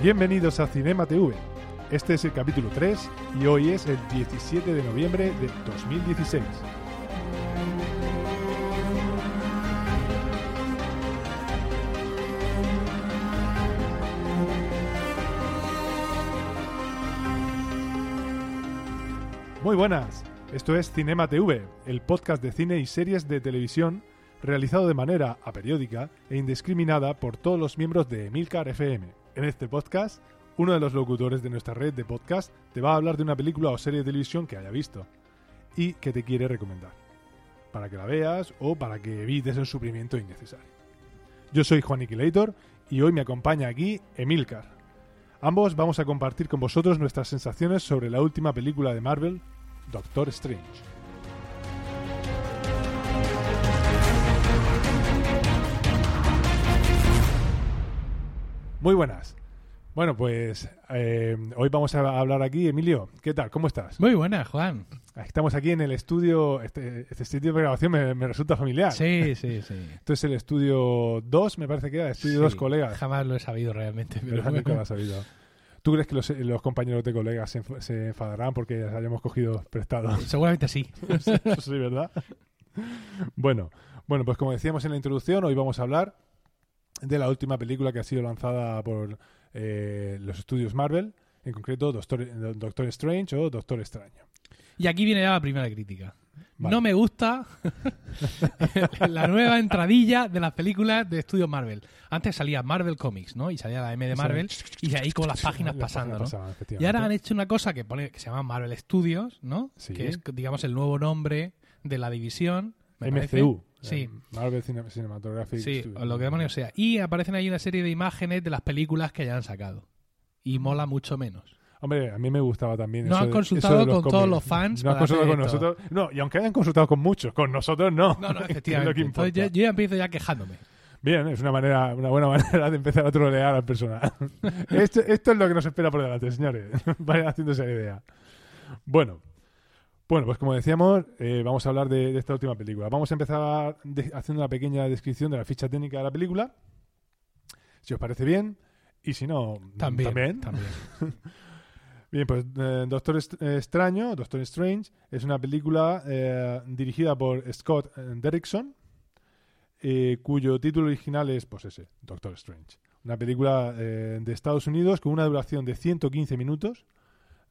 Bienvenidos a Cinema TV. Este es el capítulo 3 y hoy es el 17 de noviembre de 2016. Muy buenas, esto es Cinema TV, el podcast de cine y series de televisión realizado de manera aperiódica e indiscriminada por todos los miembros de Emilcar FM. En este podcast, uno de los locutores de nuestra red de podcast te va a hablar de una película o serie de televisión que haya visto y que te quiere recomendar, para que la veas o para que evites el sufrimiento innecesario. Yo soy Juan Iquilator y hoy me acompaña aquí Emilcar. Ambos vamos a compartir con vosotros nuestras sensaciones sobre la última película de Marvel, Doctor Strange. Muy buenas. Bueno, pues eh, hoy vamos a hablar aquí. Emilio, ¿qué tal? ¿Cómo estás? Muy buena, Juan. Estamos aquí en el estudio. Este, este sitio de grabación me, me resulta familiar. Sí, sí, sí. Esto es el estudio 2, me parece que era. Estudio Sí, 2 colegas. Jamás lo he sabido realmente. Pero Pero nunca lo has sabido. ¿Tú crees que los, los compañeros de colegas se, enf- se enfadarán porque las hayamos cogido prestados? Seguramente sí. Sí, ¿verdad? Bueno, bueno, pues como decíamos en la introducción, hoy vamos a hablar de la última película que ha sido lanzada por eh, los estudios Marvel, en concreto Doctor, Doctor Strange o Doctor Extraño. Y aquí viene ya la primera crítica. Vale. No me gusta la nueva entradilla de las películas de estudios Marvel. Antes salía Marvel Comics, ¿no? Y salía la M de Marvel y ahí con las páginas pasando, ¿no? Y ahora han hecho una cosa que pone que se llama Marvel Studios, ¿no? Sí. Que es, digamos, el nuevo nombre de la división. me parece. Sí. eh, Marvel Cine- Cinematographic Sí, Studios. o lo que demonios sea. Y aparecen ahí una serie de imágenes de las películas que ya han sacado. Y mola mucho menos. Hombre, a mí me gustaba también. No eso han de- consultado eso de con todos cómics. los fans No han consultado con esto. nosotros. No, y aunque hayan consultado con muchos, con nosotros no. No, no, efectivamente. Entonces yo, yo ya empiezo ya quejándome. Bien, es una manera, una buena manera de empezar a trolear al personal. esto, esto es lo que nos espera por delante, señores. Vayan haciéndose la idea. Bueno, bueno, pues como decíamos, eh, vamos a hablar de, de esta última película. Vamos a empezar de- haciendo una pequeña descripción de la ficha técnica de la película. Si os parece bien. Y si no, También. también. Bien, pues eh, Doctor Est- Extraño, Doctor Strange, es una película eh, dirigida por Scott Derrickson, cuyo título original es, pues ese, Doctor Strange. Una película de Estados Unidos con una duración de 115 minutos,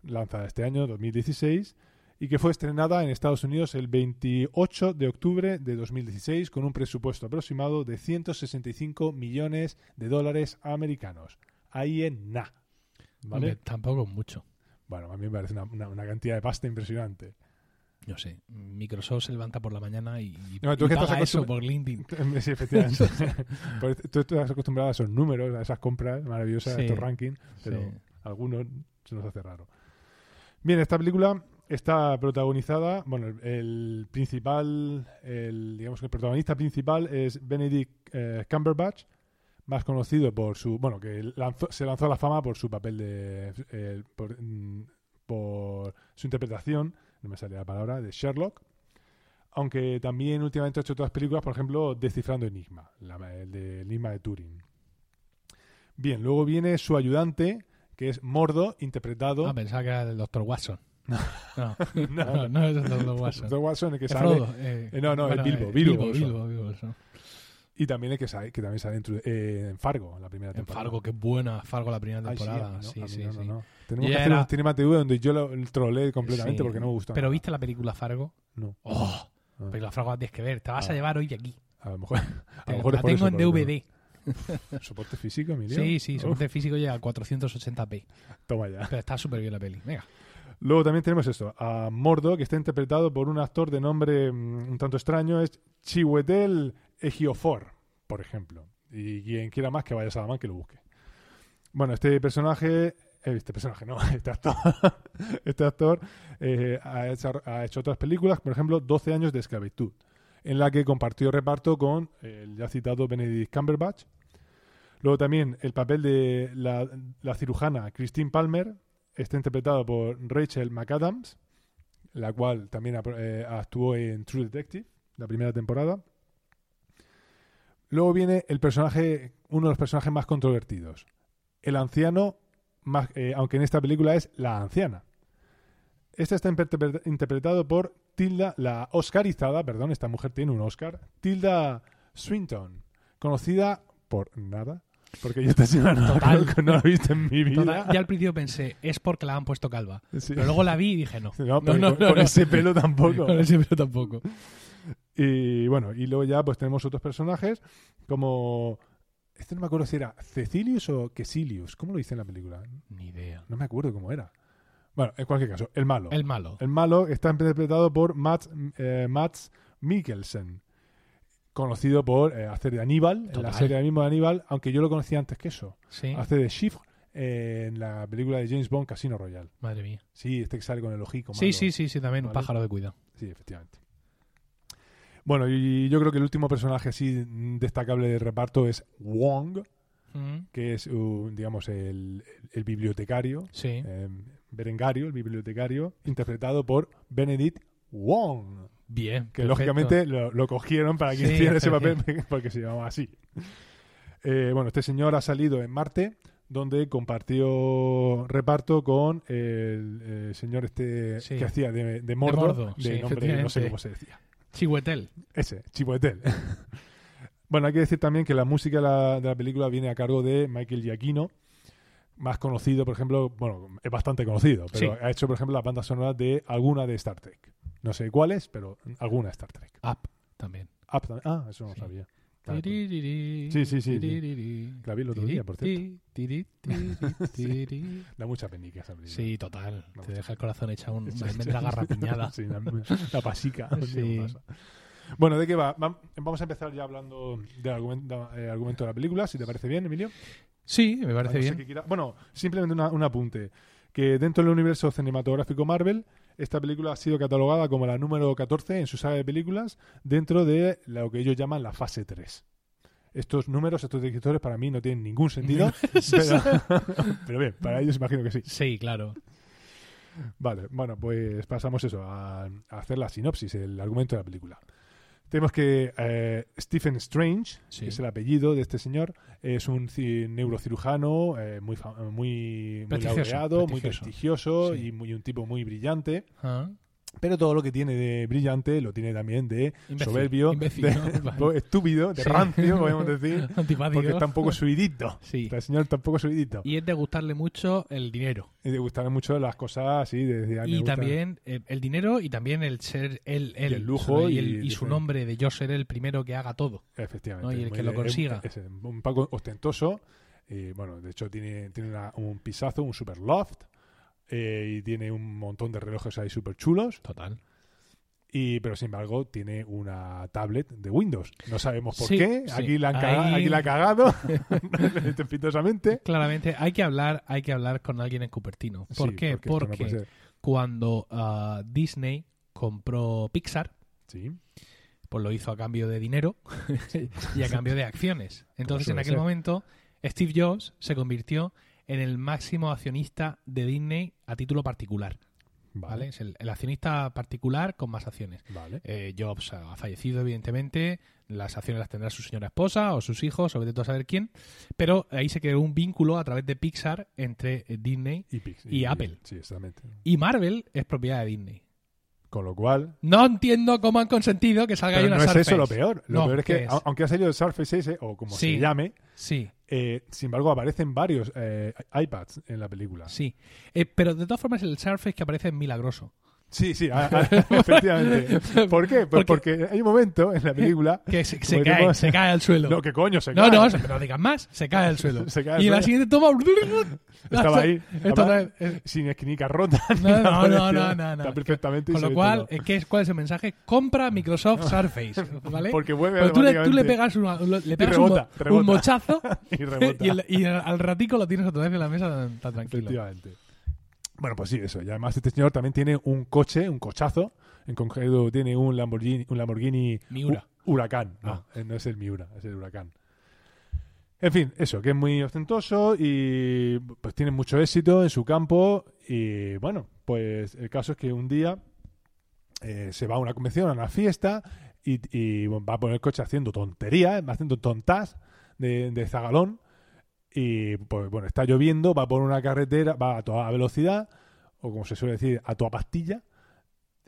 lanzada este año, 2016, y que fue estrenada en Estados Unidos el 28 de octubre de 2016 con un presupuesto aproximado de 165 millones de dólares americanos. Ahí en na. ¿Vale? Hombre, tampoco mucho. Bueno, a mí me parece una, una- una cantidad de pasta impresionante. Yo sé. Microsoft se levanta por la mañana y, No, tú y que estás paga eso por LinkedIn. Sí, efectivamente. Tú estás acostumbrado a esos números, a esas compras maravillosas, a estos rankings, pero sí. algunos se nos hace raro. Bien, esta película está protagonizada, bueno, el, principal, digamos que el protagonista principal es Benedict eh, Cumberbatch, más conocido por su, bueno, que lanzó- se lanzó a la fama por su papel de, eh, por, mm, por su interpretación, no me sale la palabra, de Sherlock. Aunque también últimamente ha hecho otras películas, por ejemplo, Descifrando Enigma, el de Enigma de Turing. Bien, luego viene su ayudante, que es Mordo, interpretado. Ah, pensaba que era el Dr. Watson. No, No. no, no es el Dr. Watson. Dr. Watson, el que sale. Frodo, eh, Eh, no, no, bueno, es Bilbo, eh, Bilbo Bilbo. Bilbo, Bilbo. Y también el que, sale, que también sale en, eh, en Fargo, la primera En temporada. Fargo, qué buena Fargo la primera Ay, sí, temporada. a mí no, Sí, sí, sí. Tenemos Y que hacer era- un Cinema TV donde yo lo troleé completamente Sí. porque no me gusta. Pero nada. ¿viste la película Fargo? No. ¡Oh! Ah. Película Fargo la tienes que ver. Te vas Ah. a llevar hoy aquí. A lo mejor, a lo mejor la tengo en DVD. ¿Soporte físico, Emilio? Sí, sí, Uf, soporte físico llega a 480p. Toma ya. Pero está súper bien la peli. Venga. Luego también tenemos esto, a Mordo, que está interpretado por un actor de nombre mm, un tanto extraño, es Chiwetel Ejiofor, por ejemplo. Y quien quiera más que vaya a Salamanca que lo busque. Bueno, este personaje, eh, este personaje no, este actor, este actor eh, ha, hecho, ha hecho otras películas, por ejemplo, 12 años de esclavitud, en la que compartió reparto con el ya citado Benedict Cumberbatch. Luego también el papel de la, la cirujana Christine Palmer, está interpretado por Rachel McAdams, la cual también eh, actuó en True Detective, la primera temporada. Luego viene el personaje, uno de los personajes más controvertidos, el anciano, eh, aunque en esta película es la anciana. Este está interpre- interpretado por Tilda, la oscarizada, perdón, esta mujer tiene un Oscar, Tilda Swinton, conocida por nada, porque yo esta señora no, Total. que no la he visto en mi vida. Total, ya al principio pensé, es porque la han puesto calva. Sí. Pero luego la vi y dije, no. No, con, con ese pelo tampoco. Con ese pelo tampoco. Y bueno, y luego ya pues tenemos otros personajes como... Este no me acuerdo si era Cecilius o Quesilius. ¿Cómo lo dice en la película? Ni idea. No me acuerdo cómo era. Bueno, en cualquier caso, el malo. El malo. El malo está interpretado por Mats, eh, Mats Mikkelsen, conocido por eh, hacer de Aníbal, en la serie mismo de Aníbal, aunque yo lo conocía antes que eso. Sí. Hace de Shift en la película de James Bond Casino Royale. Madre mía. Sí, este que sale con el ojico Sí, malo. sí, sí, sí, también un pájaro de cuidado. Sí, efectivamente. Bueno, y yo creo que el último personaje así destacable del reparto es Wong, Mm, que es, uh, digamos, el, el bibliotecario, Sí. eh, Berengario, el bibliotecario, interpretado por Benedict Wong, Bien. que perfecto. lógicamente lo, lo cogieron para que Sí, hiciera ese papel porque se llamaba así. Eh, bueno, este señor ha salido en Marte, donde compartió reparto con el, eh, señor este Sí. que hacía de, de Mordo, Mordo, de sí, nombre no sé cómo se decía. Chihuetel. Ese, Chipoetel. bueno, hay que decir también que la música de la, de la película viene a cargo de Michael Giacchino, más conocido, por ejemplo, bueno, es bastante conocido, pero Sí. ha hecho, por ejemplo, la banda sonora de alguna de Star Trek. No sé cuáles, pero alguna Star Trek. Up también. Ah, tam- ah, eso no lo Sí. sabía. Claro, Sí, Sí, sí, sí, La vi el otro día, por cierto. Da mucha penica esa película. Sí, total. Te deja el corazón hecha un- una almendra garrapiñada. Sí, la, la pasica. Sí. Bueno, ¿de qué va? Vam- Vamos a empezar ya hablando del argumento, eh, argumento de la película, si te parece bien, Emilio. Sí, me parece no bien. quiera- Bueno, simplemente una- un apunte. Que dentro del universo cinematográfico Marvel, esta película ha sido catalogada como la número 14 en su saga de películas dentro de lo que ellos llaman la fase 3. Estos números, estos directores, para mí no tienen ningún sentido. pero, pero bien, para ellos imagino que sí. Sí, claro. Vale, bueno, pues pasamos eso, a, a hacer la sinopsis, el argumento de la película. Tenemos que eh, Stephen Strange, Sí. que es el apellido de este señor, es un ci- neurocirujano eh, muy, muy, muy Prestigioso, laureado, muy prestigioso. Sí. y muy, un tipo muy brillante. Ah, Pero todo lo que tiene de brillante lo tiene también de Imbécil, soberbio, imbécil, de ¿no? Estúpido, de Sí. rancio, podemos decir, porque está un poco subidito. Sí. Señor está un poco subidito. Y es de gustarle mucho el dinero. Y le gustan mucho las cosas así, de decir, "Ah, me Y gusta". también eh, el dinero y también el ser el, Y el lujo y, y el- y su diferente. nombre de yo ser el primero que haga todo. Efectivamente. ¿no? Y el que lo de- consiga. Es, es un poco ostentoso. Y bueno, de hecho tiene, tiene una- un pisazo, un super loft. Eh, y tiene un montón de relojes ahí súper chulos. Total. Y, pero sin embargo, tiene una tablet de Windows. No sabemos por Sí, qué. sí. Aquí, la han Ahí- aquí la ha cagado. Claramente hay que hablar, hay que hablar con alguien en Cupertino. ¿Por Sí, qué? porque no Porque, cuando ah, Disney compró Pixar, Sí. pues lo hizo a cambio de dinero y a cambio de acciones. Entonces, en suele aquel ser. momento, Steve Jobs se convirtió en el máximo accionista de Disney a título particular. ¿vale? Vale. Es el, el accionista particular con más acciones. Vale. Eh, Jobs ha fallecido, evidentemente. Las acciones las tendrá su señora esposa o sus hijos, o vete tú a saber quién. Pero ahí se creó un vínculo a través de Pixar entre eh, Disney Y, Pix- y Apple. Sí, exactamente. y Marvel es propiedad de Disney. Con lo cual, No entiendo cómo han consentido que salga ahí una no es eso Surface. lo peor. Lo No, peor es ¿qué que, es? aunque ha salido el Surface ese, o como Sí. se llame, Sí, eh, sin embargo aparecen varios eh, iPads en la película. sí. Eh, pero de todas formas, el Surface que aparece es milagroso. Sí, sí, a- a- efectivamente. ¿Por qué? Pues porque hay un momento en la película. Que se, se cae, tenemos- se cae al suelo. No, ¿qué coño? Se No, cae. no, eso, no digas más, se cae al suelo. Se cae al y en la siguiente toma. Estaba ahí. No además, es- es- sin esquinica rota. No, no, no, no, no, no. Está perfectamente Con lo cual, eh, ¿qué es, ¿cuál es el mensaje? Compra Microsoft Surface, ¿vale? Porque vuelve Pero tú, le, tú le pegas, una- le pegas rebota, un, rebota. un mochazo y y, el- y al ratico lo tienes otra vez en la mesa tan, tan tranquilo. Efectivamente. Bueno, pues sí, eso. Y además este señor también tiene un coche, un cochazo. En concreto tiene un Lamborghini, un Lamborghini Miura. Hu- Huracán. No, Ah. eh, no es el Miura, es el Huracán. En fin, eso, que es muy ostentoso y pues tiene mucho éxito en su campo. Y bueno, pues el caso es que un día eh, se va a una convención, a una fiesta, y, y va a poner el coche haciendo tonterías, haciendo tontas de, de zagalón. Y pues bueno, está lloviendo, va por una carretera, va a toda velocidad, o como se suele decir, a toda pastilla.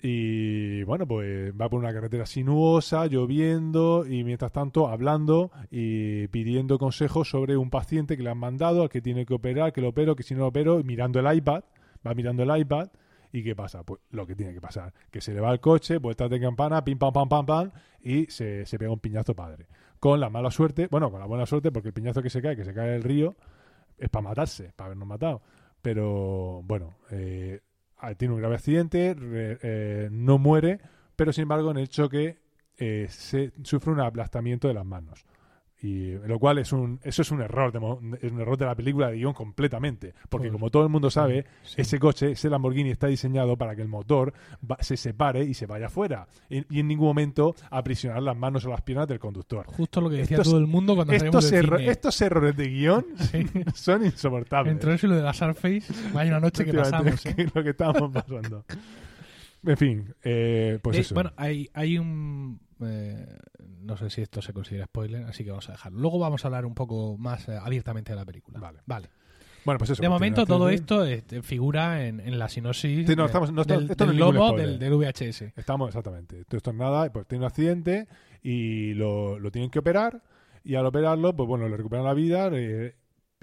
Y bueno, pues va por una carretera sinuosa, lloviendo, y mientras tanto hablando y pidiendo consejos sobre un paciente que le han mandado, al que tiene que operar, que lo opero, que si no lo opero, mirando el iPad, va mirando el iPad, ¿y qué pasa? Pues lo que tiene que pasar, que se le va el coche, vueltas de campana, pim pam pam pam pam, y se, se pega un piñazo padre. Con la mala suerte, bueno, con la buena suerte, porque el piñazo que se cae, que se cae el río, es para matarse, para habernos matado. Pero bueno, eh, tiene un grave accidente, re- eh, no muere, pero sin embargo en el choque eh, se sufre un aplastamiento de las manos. Y lo cual es un, eso es un error, de, es un error de la película de guion completamente. Porque como todo el mundo sabe, Sí. ese coche, ese Lamborghini está diseñado para que el motor va- se separe y se vaya afuera. Y, y en ningún momento aprisionar las manos o las piernas del conductor. Justo lo que decía Estos- todo el mundo cuando Estos, erro- cine. estos errores de guion son insoportables. Entre eso y lo de la Surface, vaya una noche que pasamos. ¿eh? lo que estábamos pasando. En fin, eh, pues Eh, eso. Bueno, hay, hay un... eh, no sé si esto se considera spoiler, así que vamos a dejarlo. Luego vamos a hablar un poco más eh, abiertamente de la película. Vale. Vale. Bueno, pues eso. De pues momento todo esto eh, figura en, en la sinopsis Sí, no, de- estamos- no está- del, esto no del es ningún logo spoiler. del, del VHS. Estamos, exactamente. Esto, esto es nada, pues tiene un accidente y lo, lo tienen que operar. Y al operarlo, pues bueno, le recuperan la vida eh,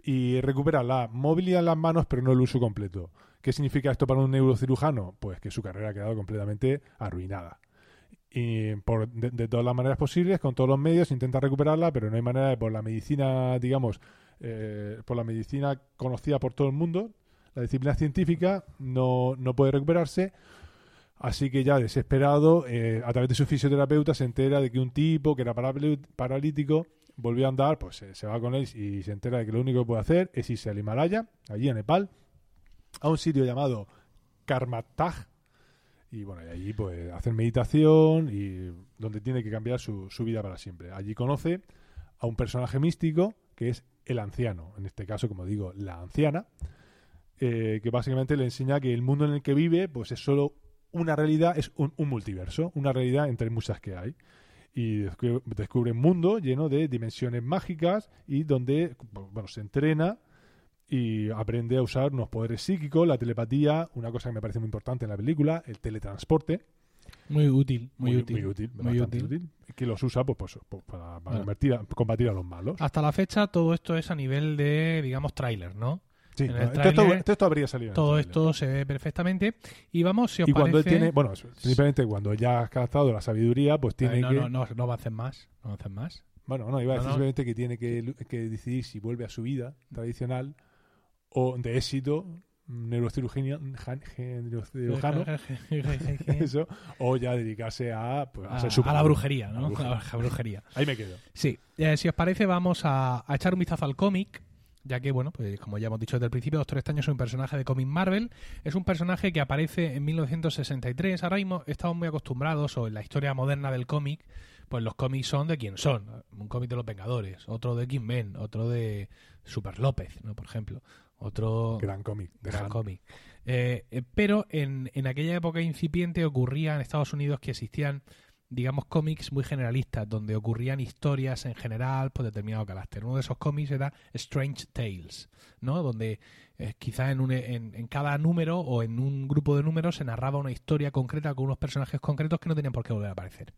y recupera la movilidad en las manos, pero no el uso completo. ¿Qué significa esto para un neurocirujano? Pues que su carrera ha quedado completamente arruinada. Y por, de, todas las maneras posibles, con todos los medios, intenta recuperarla, pero no hay manera de, por la medicina, digamos, eh, por la medicina conocida por todo el mundo, la disciplina científica, no, no puede recuperarse. Así que ya desesperado, eh, a través de su fisioterapeuta se entera de que un tipo que era paralítico volvió a andar, pues se va con él y se entera de que lo único que puede hacer es irse al Himalaya, allí en Nepal, a un sitio llamado Karmataj. Y bueno, y allí pues hacer meditación y donde tiene que cambiar su, su vida para siempre. Allí conoce a un personaje místico que es el anciano, en este caso, como digo, la anciana, eh, que básicamente le enseña que el mundo en el que vive pues es solo una realidad, es un, un multiverso, una realidad entre muchas que hay. Y descubre, descubre un mundo lleno de dimensiones mágicas y donde bueno, se entrena y aprende a usar unos poderes psíquicos, la telepatía, una cosa que me parece muy importante en la película, el teletransporte, Muy útil, muy, útil. muy útil, muy útil. útil, que los usa pues, pues, pues, para, para Bueno. convertir a- combatir a los malos. Hasta la fecha todo esto es a nivel de, digamos, tráiler, ¿no? Sí, en el esto, esto- tráiler, esto habría salido. Todo esto se ve perfectamente. Y vamos, si os Y cuando él tiene, bueno, simplemente cuando ya has alcanzado la sabiduría, pues tiene no, que... no, no, no avancen más. No avancen más. Bueno, no, iba a decir no. simplemente que tiene que, que decidir si vuelve a su vida tradicional o de éxito neurocirujano, eso, o ya dedicarse a, pues, a, a, ser a super- la brujería, a ¿no? la brujería. A la brujería. Ahí me quedo. Sí, eh, si os parece vamos a, a echar un vistazo al cómic, ya que, bueno, pues como ya hemos dicho desde el principio, Doctor Extraño es un personaje de cómic Marvel, es un personaje que aparece en 1963, ahora mismo estamos muy acostumbrados, o en la historia moderna del cómic, pues los cómics son de quién son, un cómic de los Vengadores, otro de Kim-Men, otro de Super López, ¿no? Por ejemplo, otro Gran cómic. gran cómic. Eh, eh, pero en, en aquella época incipiente ocurría en Estados Unidos que existían, digamos, cómics muy generalistas, donde ocurrían historias en general por determinado carácter. Uno de esos cómics era Strange Tales, ¿no? Donde eh, quizá en, un- en, en cada número o en un grupo de números se narraba una historia concreta con unos personajes concretos que no tenían por qué volver a aparecer.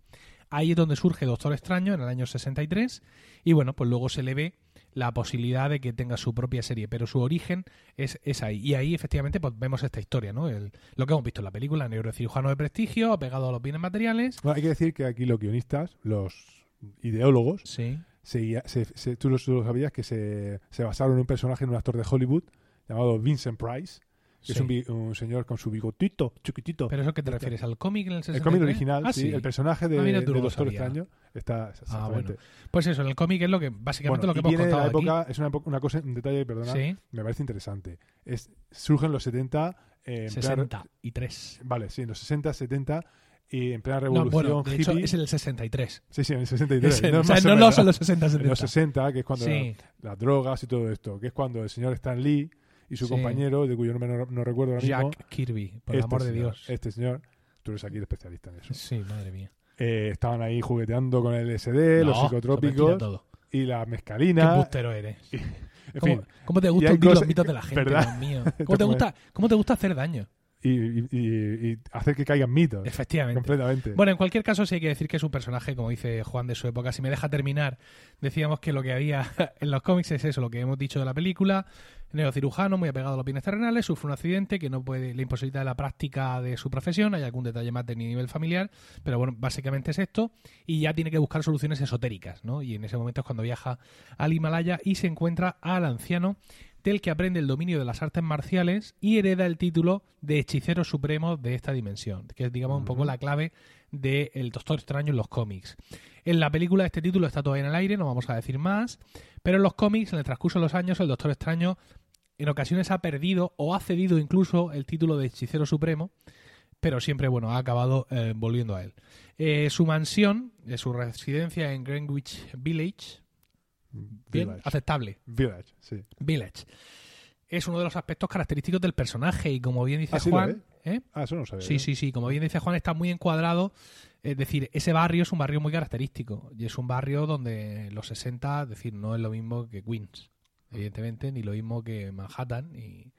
Ahí es donde surge Doctor Extraño en el año 63 y bueno, pues luego se le ve la posibilidad de que tenga su propia serie, pero su origen es, es ahí. Y ahí efectivamente pues, vemos esta historia, ¿no? El- lo que hemos visto en la película, neurocirujano de prestigio, apegado a los bienes materiales. Bueno, hay que decir que aquí los guionistas, los ideólogos, Sí. se, se- se- tú, lo, sabías que se, se basaron en un personaje, en un actor de Hollywood llamado Vincent Price, que es sí. un, un señor con su bigotito chiquitito. ¿Pero eso qué te refieres? ¿Al cómic en el 63? el cómic original, Ah, sí, el personaje de, Ah, de no Doctor sabía. Extraño está Ah, exactamente. Pues eso, en el cómic es lo que básicamente Bueno, lo que hemos contado la aquí. época, es una, una cosa, un detalle, perdona, Sí, me parece interesante. Es, surge en los 70, eh, en plena- 63. vale, sí, en los 60, 70, y en plena No, revolución bueno, de hecho hippie. es el 63. Sí, sí, en el 63. Es no, o sea, no, no son los 60, En 70. los 60, que es cuando Sí, las drogas y todo esto, que es cuando el señor Stan Lee y su Sí. compañero, de cuyo nombre no, no recuerdo ahora mismo, Jack Kirby, por el este amor de Dios. este señor, tú eres aquí el especialista en eso, Sí, madre mía. eh, estaban ahí jugueteando con el LSD, los No, psicotrópicos y la Qué mescalina embustero eres. En ¿Cómo, fin, cómo te gusta hundir los mitos de la gente, ¿verdad? Dios mío? ¿Cómo te, gusta, ¿Cómo te gusta hacer daño? Y, y- y- hacer que caigan mitos. Efectivamente. Completamente. Bueno, en cualquier caso sí hay que decir que es un personaje, como dice Juan de su época. Si me deja terminar, decíamos que lo que había en los cómics es eso, lo que hemos dicho de la película. Neurocirujano, muy apegado a los bienes terrenales, sufre un accidente que no puede, le imposibilita la práctica de su profesión. Hay algún detalle más de nivel familiar, pero bueno, básicamente es esto. Y ya tiene que buscar soluciones esotéricas, ¿no? Y en ese momento es cuando viaja al Himalaya y se encuentra al anciano del que aprende el dominio de las artes marciales y hereda el título de hechicero supremo de esta dimensión, que es, digamos, un poco la clave del Doctor Extraño en los cómics. En la película este título está todavía en el aire, no vamos a decir más, pero en los cómics, en el transcurso de los años, el Doctor Extraño en ocasiones ha perdido o ha cedido incluso el título de hechicero supremo, pero siempre, bueno, ha acabado eh, volviendo a él. Eh, su mansión, eh, su residencia en Greenwich Village, bien, Village. aceptable, Village, sí. Village. Es uno de los aspectos característicos del personaje y como bien dice Ah, Juan, ¿eh? Ah, eso no sabía. sí, sí, sí, como bien dice Juan, está muy encuadrado. Es decir, ese barrio es un barrio muy característico y es un barrio donde los 60, es decir, no es lo mismo que Queens, evidentemente, ni lo mismo que Manhattan, ni,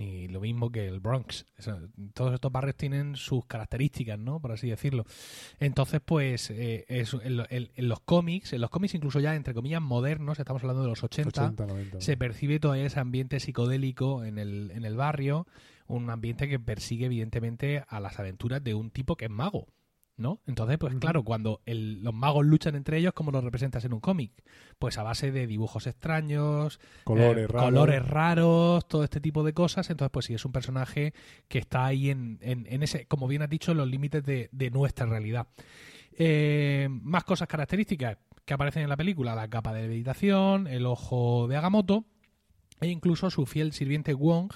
ni lo mismo que el Bronx. Todos estos barrios tienen sus características, ¿no? Por así decirlo. Entonces, pues, eh, es- en, en- en los cómics, en los cómics incluso ya, entre comillas, modernos, estamos hablando de los 80, 80, 90. se percibe todavía ese ambiente psicodélico en el, en el barrio, un ambiente que persigue evidentemente a las aventuras de un tipo que es mago, ¿no? Entonces, pues claro, cuando el- los magos luchan entre ellos, ¿cómo lo representas en un cómic? Pues a base de dibujos extraños, colores eh, raros. colores raros, todo este tipo de cosas. Entonces, pues sí, es un personaje que está ahí en, en- en ese, como bien has dicho, en los límites de, de nuestra realidad. Eh, más cosas características que aparecen en la película, la capa de levitación, el ojo de Agamotto e incluso su fiel sirviente Wong,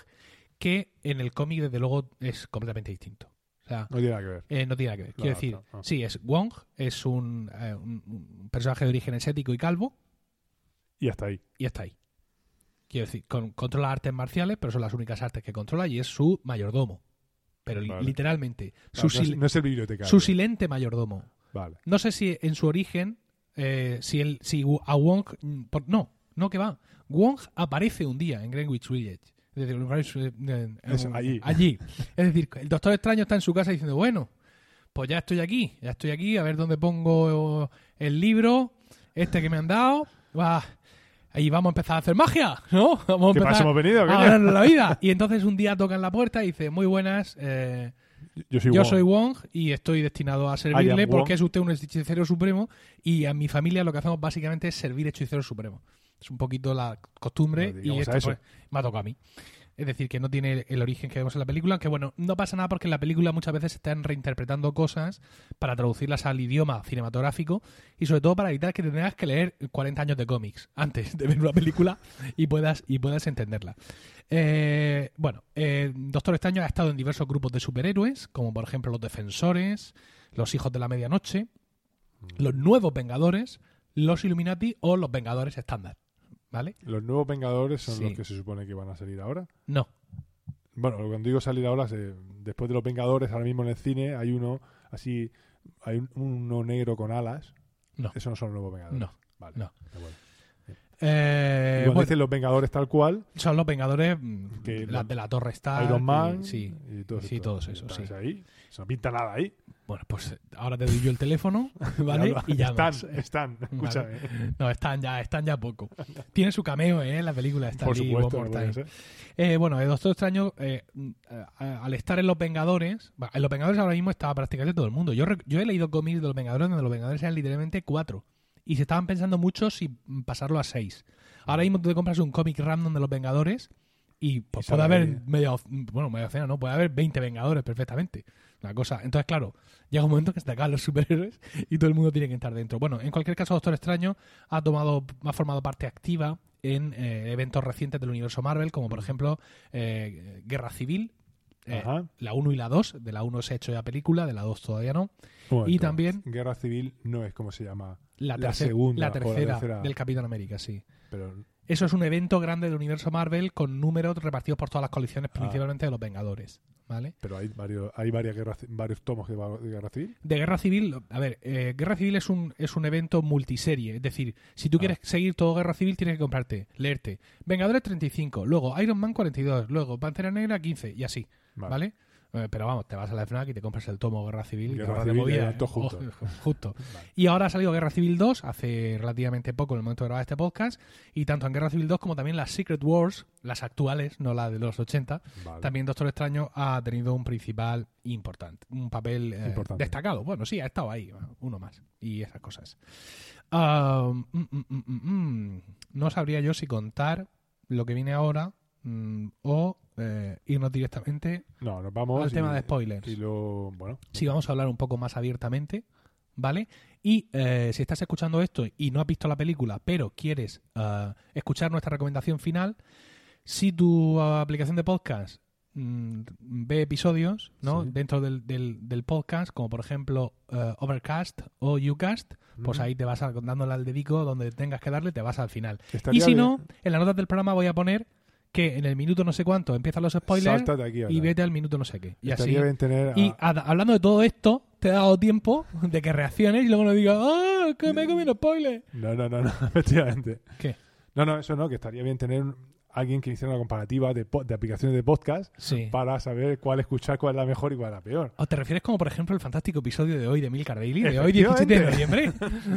que en el cómic desde luego es completamente distinto. O sea, No tiene nada que ver. eh, no tiene nada que ver. Quiero No, decir, no, no. sí, es Wong, es un, eh, un- personaje de origen asiático y calvo, Y hasta ahí. y está ahí. Quiero decir, con- controla artes marciales, pero son las únicas artes que controla y es su mayordomo. Pero li- Vale. literalmente, Claro, su, no, es, el bibliotecario. su silente mayordomo. Vale. No sé si en su origen, eh, si, el, si a Wong. mm, por- no, no que va. Wong aparece un día en Greenwich Village. Es decir, eh, Es allí. allí. Es decir, el Doctor Extraño está en su casa diciendo, bueno, pues ya estoy aquí, ya estoy aquí, a ver dónde pongo el libro, este que me han dado. Y vamos a empezar a hacer magia, ¿no? Vamos a ¿Qué empezar pasa? ¿Hemos venido? a ganarnos la vida. Y entonces un día tocan la puerta y dice, muy buenas, eh, Yo soy yo Wong. soy Wong y estoy destinado a servirle Wong. porque es usted un hechicero supremo y a mi familia lo que hacemos básicamente es servir hechicero supremo. Es un poquito la costumbre No y esto pues, me ha tocado a mí. Es decir, que no tiene el origen que vemos en la película, aunque bueno, no pasa nada porque en la película muchas veces se están reinterpretando cosas para traducirlas al idioma cinematográfico y sobre todo para evitar que te tengas que leer 40 años de cómics antes de ver una película y puedas, y puedas entenderla. Eh, bueno, eh, Doctor Extraño ha estado en diversos grupos de superhéroes, como por ejemplo los Defensores, los Hijos de la Medianoche, los Nuevos Vengadores, los Illuminati o los Vengadores estándar. ¿Vale? Los nuevos Vengadores son Sí. los que se supone que van a salir ahora. No. Bueno, cuando digo salir ahora, se- después de los Vengadores, ahora mismo en el cine hay uno así, hay un- uno negro con alas. No. Eso no son los nuevos Vengadores. No. Vale. No. de acuerdo. Eh, Y cuando bueno, dicen los Vengadores tal cual, son los Vengadores mm, Que la- de la Torre Stark. Iron y- Man sí. y todos sí, estos. todos esos, sí. ahí. Se no pinta nada ahí. Bueno, pues ahora te doy yo el teléfono, ¿vale? Y llamas. Están, están. Escúchame. No, están ya, están ya poco. Tiene su cameo ¿eh? en la película. Está Por supuesto. One More Time. Eh, bueno, el Doctor Extraño, eh, mm, eh, al estar en Los Vengadores, en Los Vengadores ahora mismo estaba prácticamente todo el mundo. Yo, yo he leído cómics de Los Vengadores donde Los Vengadores eran literalmente cuatro. Y se estaban pensando mucho si pasarlo a seis. Ahora mismo tú te compras un cómic random de Los Vengadores y pues, puede haber ahí. media, bueno, media docena, no, puede haber 20 Vengadores perfectamente. Una cosa. Entonces, claro, llega un momento que se te acaban los superhéroes y todo el mundo tiene que estar dentro. Bueno, en cualquier caso, Doctor Extraño ha tomado, ha formado parte activa en eh, eventos recientes del universo Marvel, como por ejemplo eh, Guerra Civil, eh, la 1 y la 2. De la 1 se ha hecho ya película, de la 2 todavía no. Momento. Y también- Guerra Civil no es como se llama, La, La tercer- segunda la tercera, tercera. del Capitán América, sí. pero Eso es un evento grande del universo Marvel con números repartidos por todas las colecciones, Ah. principalmente de los Vengadores. ¿Vale? Pero hay varios, hay varias guerras, varios tomos de, de guerra civil. De Guerra Civil, a ver, eh, Guerra Civil es un, es un evento multiserie. Es decir, si tú Ah. quieres seguir todo Guerra Civil, tienes que comprarte, leerte Vengadores 35, luego Iron Man 42, luego Pantera Negra 15 y así. ¿Vale? Pero vamos, te vas a la FNAC y te compras el tomo Guerra Civil y te Guerra de Civil ya todo ¿eh? Oh, justo. Vale. Y ahora ha salido Guerra Civil 2 hace relativamente poco en el momento de grabar este podcast. Y tanto en Guerra Civil 2 como también las Secret Wars, las actuales, no las de los 80, Vale. también Doctor Extraño ha tenido un principal importante, un papel eh, Importante. destacado. Bueno, sí, ha estado ahí, uno más. Y esas cosas. Ah, mm, mm, mm. No sabría yo si contar lo que viene ahora mm, o eh, irnos directamente. No, nos vamos. Al y- tema de spoilers. Y lo. Bueno. Sí, vamos a hablar un poco más abiertamente, ¿vale? Y eh, si estás escuchando esto y no has visto la película, pero quieres ah, escuchar nuestra recomendación final, si tu aplicación de podcast mm, ve episodios ¿no? Sí. dentro del, del- del podcast, como por ejemplo eh, Overcast o Ucast, pues ahí te vas a, dándole al dedico donde tengas que darle, te vas al final. Estaría Y si bien- no, en las notas del programa voy a poner que en el minuto no sé cuánto empiezan los spoilers aquí y vete al minuto no sé qué. Y así a- y a- hablando de todo esto, te he dado tiempo de que reacciones y luego no digas, ¡ah! Que me he comido spoiler. No, no, no, no, efectivamente. ¿Qué? No, no, eso no, que estaría bien tener alguien que hiciera una comparativa de, aplicaciones de podcast Sí. para saber cuál escuchar, cuál es la mejor y cuál es la peor. ¿O te refieres como, por ejemplo, el fantástico episodio de hoy de Milcar Daily, de hoy 17 de noviembre?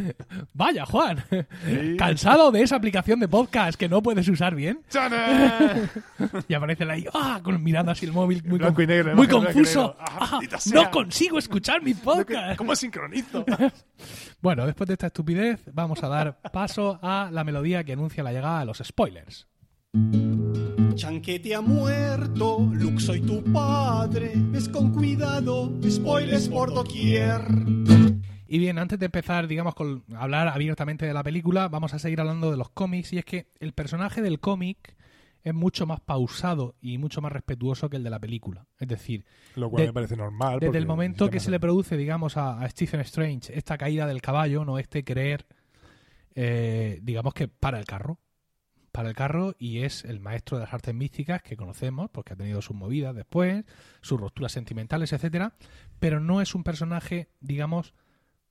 Vaya, Juan. Sí. ¿Cansado de esa aplicación de podcast que no puedes usar bien? Y aparece ahí, ¡ah! Con, mirando así el móvil, muy, Blanco con- y negro, muy imagen blanco y confuso. negro. ¡Ah. ¡No consigo escuchar mi podcast! ¿Cómo sincronizo? Bueno, después de esta estupidez, vamos a dar paso a la melodía que anuncia la llegada de los spoilers. Chanquete ha muerto, Luke soy tu padre, ves con cuidado, spoilers por doquier. Y bien, antes de empezar, digamos, con hablar abiertamente de la película, vamos a seguir hablando de los cómics. Y es que el personaje del cómic es mucho más pausado y mucho más respetuoso que el de la película. Es decir, Lo cual De- me parece normal. desde el momento que se le produce, digamos, a, a Stephen Strange esta caída del caballo, no este creer, eh, digamos que para el carro. Para el carro y es el maestro de las artes místicas que conocemos, porque ha tenido sus movidas después, sus rupturas sentimentales, etcétera, pero no es un personaje, digamos,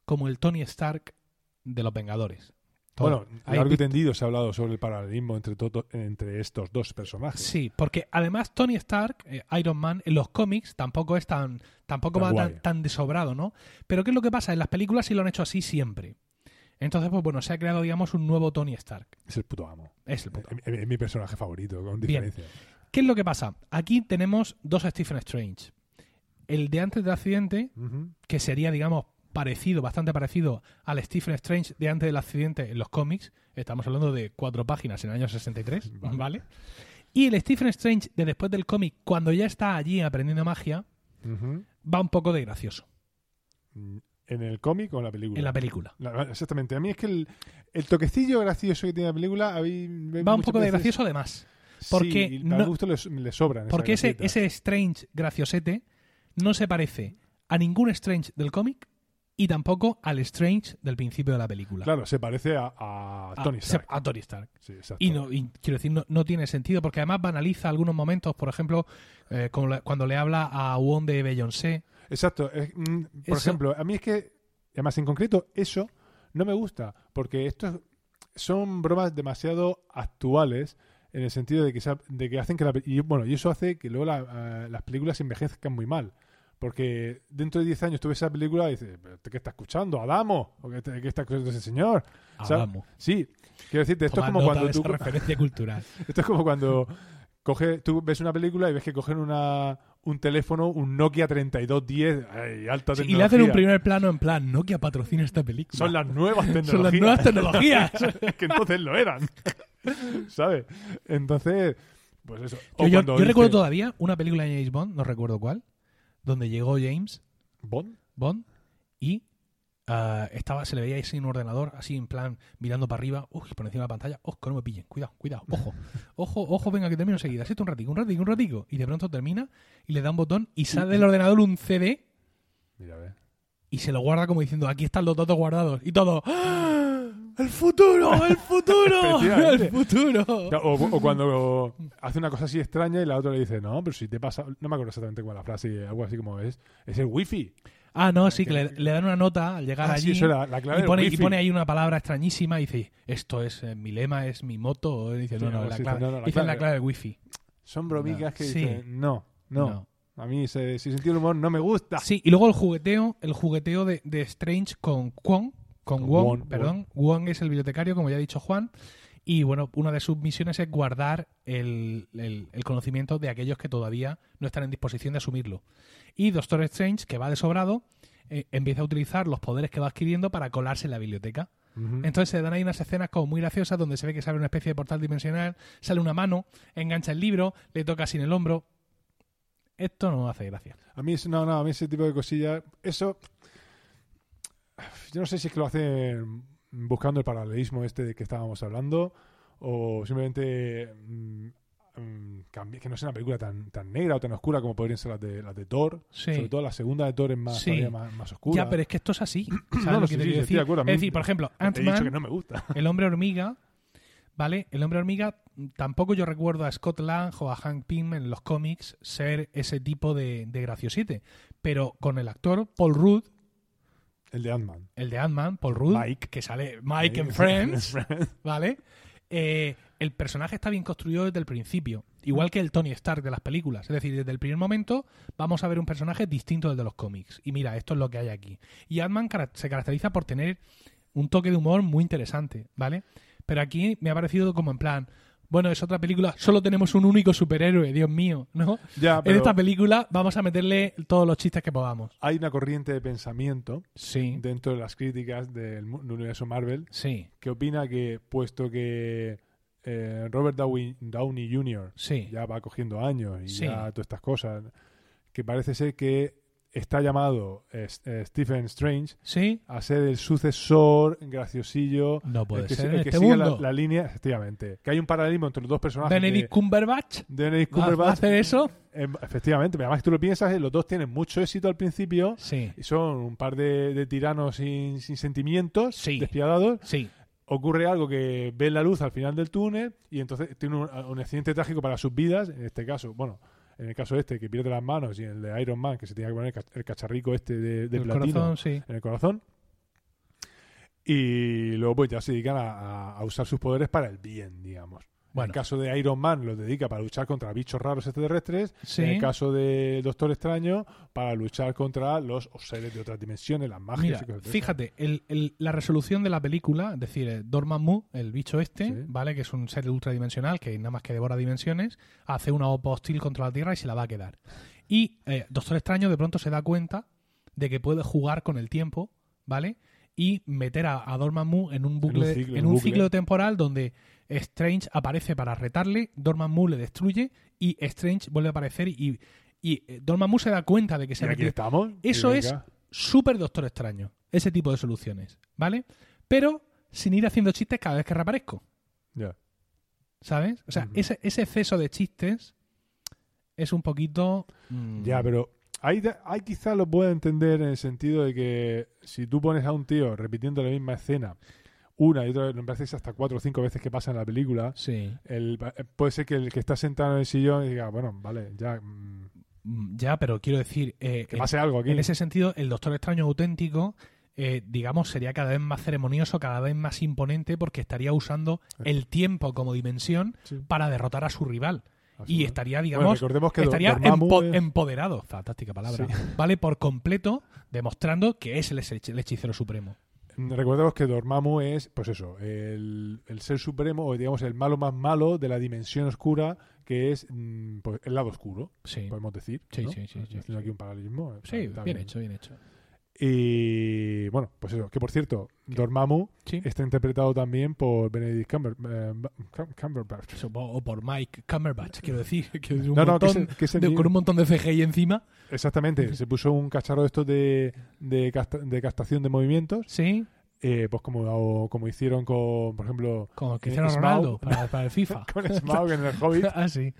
como el Tony Stark de los Vengadores. Bueno, Hay largo y tendido se ha hablado sobre el paralelismo entre, todo, entre estos dos personajes. Sí, porque además Tony Stark, eh, Iron Man, en los cómics tampoco es tan, tampoco Tan va tan, tan desobrado, ¿no? Pero ¿qué es lo que pasa? En las películas sí lo han hecho así siempre. Entonces, pues bueno, se ha creado, digamos, un nuevo Tony Stark. Es el puto amo. Es el puto. Es, es mi personaje favorito, con Bien. diferencia. ¿Qué es lo que pasa? Aquí tenemos dos Stephen Strange. El de antes del accidente, que sería, digamos, parecido, bastante parecido al Stephen Strange de antes del accidente en los cómics. Estamos hablando de cuatro páginas en el año 63, Vale. ¿vale? Y el Stephen Strange de después del cómic, cuando ya está allí aprendiendo magia, va un poco de gracioso Mm, ¿En el cómic o en la película? en la película. La- exactamente. A mí es que el, el toquecillo gracioso que tiene la película... a mí Va un poco de veces- gracioso además. Sí, porque para no- gusto le, le sobran. Porque ese, ese Strange graciosete no se parece a ningún Strange del cómic y tampoco al Strange del principio de la película. Claro, se parece a, a Tony Stark. a Tony Stark. Sí, exacto. Y, no, y quiero decir, no, no tiene sentido porque además banaliza algunos momentos, por ejemplo, eh, como cuando le habla a Won de Beyoncé. Exacto. es- mm, por Eso- ejemplo, a mí es que, además en concreto, eso no me gusta, porque estos son bromas demasiado actuales en el sentido de que, se ha- de que hacen que la, y bueno y eso hace que luego la- eh, las películas envejezcan muy mal porque dentro de 10 años tú ves esa película y dices "¿Pero ¿qué está escuchando? ¿Adamo? ¿o qué, qué está escuchando ese señor? O sea, Adamo. sí quiero decirte esto Toma es como cuando tú referencia cultural. esto es como cuando coge, tú ves una película y ves que cogen una, un teléfono, un Nokia 3210, ay, alta Sí, y le hacen un primer plano en plan, Nokia patrocina esta película. Son las nuevas tecnologías. Son las nuevas tecnologías. que entonces lo eran. ¿Sabes? Entonces, pues eso. Yo yo- recuerdo todavía una película de James Bond, no recuerdo cuál, donde llegó James ¿Bond? Bond y ah, estaba, se le veía en un ordenador, así en plan mirando para arriba, uy, por encima de la pantalla, oh, que no me pillen, cuidado, cuidado, ojo, ojo, ojo, venga, que termino enseguida, esto un ratico, un ratico, un ratico, y de pronto termina y le da un botón y sale del ordenador un CD Mira, a ver. y se lo guarda como diciendo, aquí están los datos guardados, y todo, ¡ah! ¡El futuro! ¡El futuro! ¡El futuro! O, o cuando hace una cosa así extraña y la otra le dice, no, pero si te pasa... No me acuerdo exactamente cuál la frase, algo así como es. Es el wifi. Ah, no, sí, que le, le dan una nota al llegar Ah, allí sí, eso era la clave y, pone, y pone ahí una palabra extrañísima y dice, esto es eh, mi lema, es mi moto. O dice, no, no, la clave, no, no, la clave. la clave del wifi. Son bromicas que dicen, no, no, A mí ese, ese sentido del humor no me gusta. Sí, y luego el jugueteo, el jugueteo de, de Strange con Kwon, con Con Wong, Wong, perdón. Wong es el bibliotecario, como ya ha dicho Juan. Y bueno, una de sus misiones es guardar el, el- el conocimiento de aquellos que todavía no están en disposición de asumirlo. Y Doctor Strange, que va de sobrado, eh, empieza a utilizar los poderes que va adquiriendo para colarse en la biblioteca. Entonces se dan ahí unas escenas como muy graciosas donde se ve que se abre una especie de portal dimensional, sale una mano, engancha el libro, le toca sin el hombro. Esto no hace gracia. A mí, no, no, a mí ese tipo de cosillas, eso. Yo no sé si es que lo hacen buscando el paralelismo este de que estábamos hablando, o simplemente mm, mm, que no sea una película tan, tan negra o tan oscura como podrían ser las de, las de Thor. Sí. Sobre todo la segunda de Thor es más, Sí. más, más oscura. Ya, pero es que esto es así. ¿Sabes No, no, lo sí, que te quiero de decir? mí- Es decir, por ejemplo, Ant-Man, no me gusta. el hombre hormiga, ¿vale? El hombre hormiga, tampoco yo recuerdo a Scott Lang o a Hank Pym en los cómics ser ese tipo de, de graciosite. Pero con el actor Paul Rudd, El de Ant-Man. el de Ant-Man, Paul Rudd, Mike. que sale Mike en Friends, ¿vale? Eh, el personaje está bien construido desde el principio, igual que el Tony Stark de las películas. Es decir, desde el primer momento vamos a ver un personaje distinto del de los cómics. Y mira, esto es lo que hay aquí. Y Ant-Man se caracteriza por tener un toque de humor muy interesante, ¿vale? Pero aquí me ha parecido como en plan, bueno, es otra película, solo tenemos un único superhéroe, Dios mío, ¿no? Ya, En esta película vamos a meterle todos los chistes que podamos. hay una corriente de pensamiento Sí, dentro de las críticas del, universo Marvel sí, que opina que, puesto que eh, Robert Downey, Downey Jr. sí. ya va cogiendo años y ya todas estas cosas, que parece ser que está llamado eh, eh, Stephen Strange ¿Sí? a ser el sucesor graciosillo. No puede el que, ser el en que este sigue mundo. La, la línea, efectivamente. Que hay un paralelismo entre los dos personajes. Benedict de, Cumberbatch Benedict ¿Va- va a Cumberbatch. hacer eso? Eh, efectivamente, además que tú lo piensas, eh, los dos tienen mucho éxito al principio. Sí, Y son un par de, de tiranos sin, sin sentimientos, Sí. despiadados. sí, Ocurre algo que ven la luz al final del túnel y entonces tiene un, un accidente trágico para sus vidas. En este caso, bueno, en el caso este, que pierde las manos y en el de Iron Man, que se tenía que poner el cach- el cacharrico este de, de el platino corazón, sí. en el corazón. Y luego pues ya se dedican a usar sus poderes para el bien, digamos. En el caso de Iron Man lo dedica para luchar contra bichos raros extraterrestres. Sí. En el caso de Doctor Extraño, para luchar contra los seres de otras dimensiones, las magias Mira, y fíjate, el- el- la resolución de la película, es decir, eh, Dormammu, el bicho este, Sí. ¿vale? Que es un ser ultradimensional que nada más que devora dimensiones, hace una OPA hostil contra la Tierra y se la va a quedar. Y eh, Doctor Extraño de pronto se da cuenta de que puede jugar con el tiempo, ¿vale? Y meter a, a Dormammu en un bucle, en un, ciclo, en un bucle. ciclo temporal donde Strange aparece para retarle, Dormammu le destruye y Strange vuelve a aparecer y, y eh, Dormammu se da cuenta de que se ha aquí metido estamos. Eso es súper Doctor Extraño. Ese tipo de soluciones, ¿vale? Pero sin ir haciendo chistes cada vez que reaparezco, Ya. ¿sabes? O sea, ese, ese exceso de chistes es un poquito... mm, Ya, pero ahí, ahí quizás lo puedo entender en el sentido de que si tú pones a un tío repitiendo la misma escena una y otra vez, me parece hasta cuatro o cinco veces que pasa en la película, Sí. el, eh, puede ser que el que está sentado en el sillón diga, bueno, vale, ya, mm, Mm, Ya, pero quiero decir... eh, que en- pase algo aquí. En ese sentido, el Doctor Extraño auténtico, eh, digamos, sería cada vez más ceremonioso, cada vez más imponente, porque estaría usando el tiempo como dimensión Sí. para derrotar a su rival. Así Y es. estaría, digamos, que estaría Dormammu empo- es- empoderado, fantástica palabra, ¿vale? Por completo, demostrando que es el hechicero supremo. Recordemos que Dormammu es, pues eso, el, el ser supremo, o digamos el malo más malo de la dimensión oscura, que es mm, pues, el lado oscuro, Sí, podemos decir. Sí, ¿no? sí, sí, sí, haciendo sí. aquí un paralelismo. sí está bien hecho, bien hecho. Y bueno, pues eso, que por cierto, Dormammu Sí. está interpretado también por Benedict Cumber- eh, Cum- Cumberbatch. O por Mike Cumberbatch, quiero decir, que un No, no, que montón que de- con un montón de CGI encima. Exactamente, se puso un cacharro de estos de, de, casta- de captación de movimientos, Sí, eh, pues como, o como hicieron con, por ejemplo, como Eh, Cristiano Smaug. Ronaldo para, para el FIFA. con Smaug en el Hobbit ah, sí.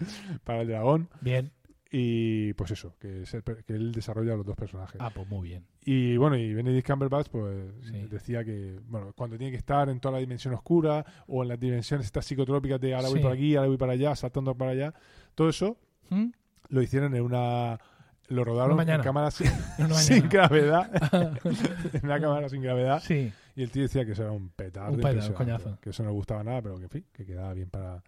para el dragón. Bien. Y pues eso, que, es el que él desarrolla los dos personajes. Ah, pues muy bien. Y bueno, y Benedict Cumberbatch pues Sí. decía que, bueno, cuando tiene que estar en toda la dimensión oscura o en las dimensiones estas psicotrópicas de ahora voy Sí. por aquí, ahora voy para allá, saltando para allá, todo eso ¿Mm? lo hicieron en una... Lo rodaron en cámara sin, gravedad. en una cámara sin gravedad. Sí, Y el tío decía que eso era un petardo. Un petardo, coñazo. Que eso no le gustaba nada, pero que en fin, que quedaba bien para,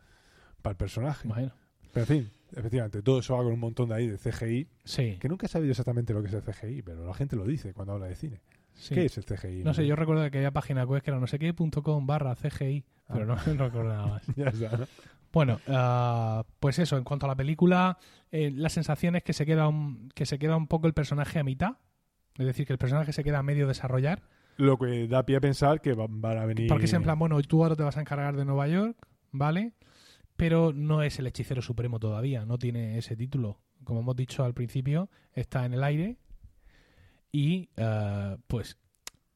para el personaje. bueno. Pero en fin, efectivamente, todo eso va con un montón de ahí de CGI, Sí, que nunca he sabido exactamente lo que es el CGI, pero la gente lo dice cuando habla de cine. sí. ¿Qué es el CGI? No sé, yo recuerdo que había página web que era no sé qué.com barra CGI, pero no, no recuerdo nada más. ya está, ¿no? Bueno, ah, pues eso, en cuanto a la película, eh, la sensación es que se, queda un, que se queda un poco el personaje a mitad. Es decir, que el personaje se queda a medio desarrollar. Lo que da pie a pensar que va- van a venir... Porque es en plan, bueno, tú ahora te vas a encargar de Nueva York, ¿vale? Pero no es el hechicero supremo todavía, no tiene ese título. Como hemos dicho al principio, está en el aire. Y, eh, pues,